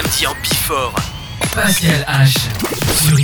samedi en Bifort. Pascal H. sur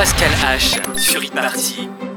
Pascal H sur e-party.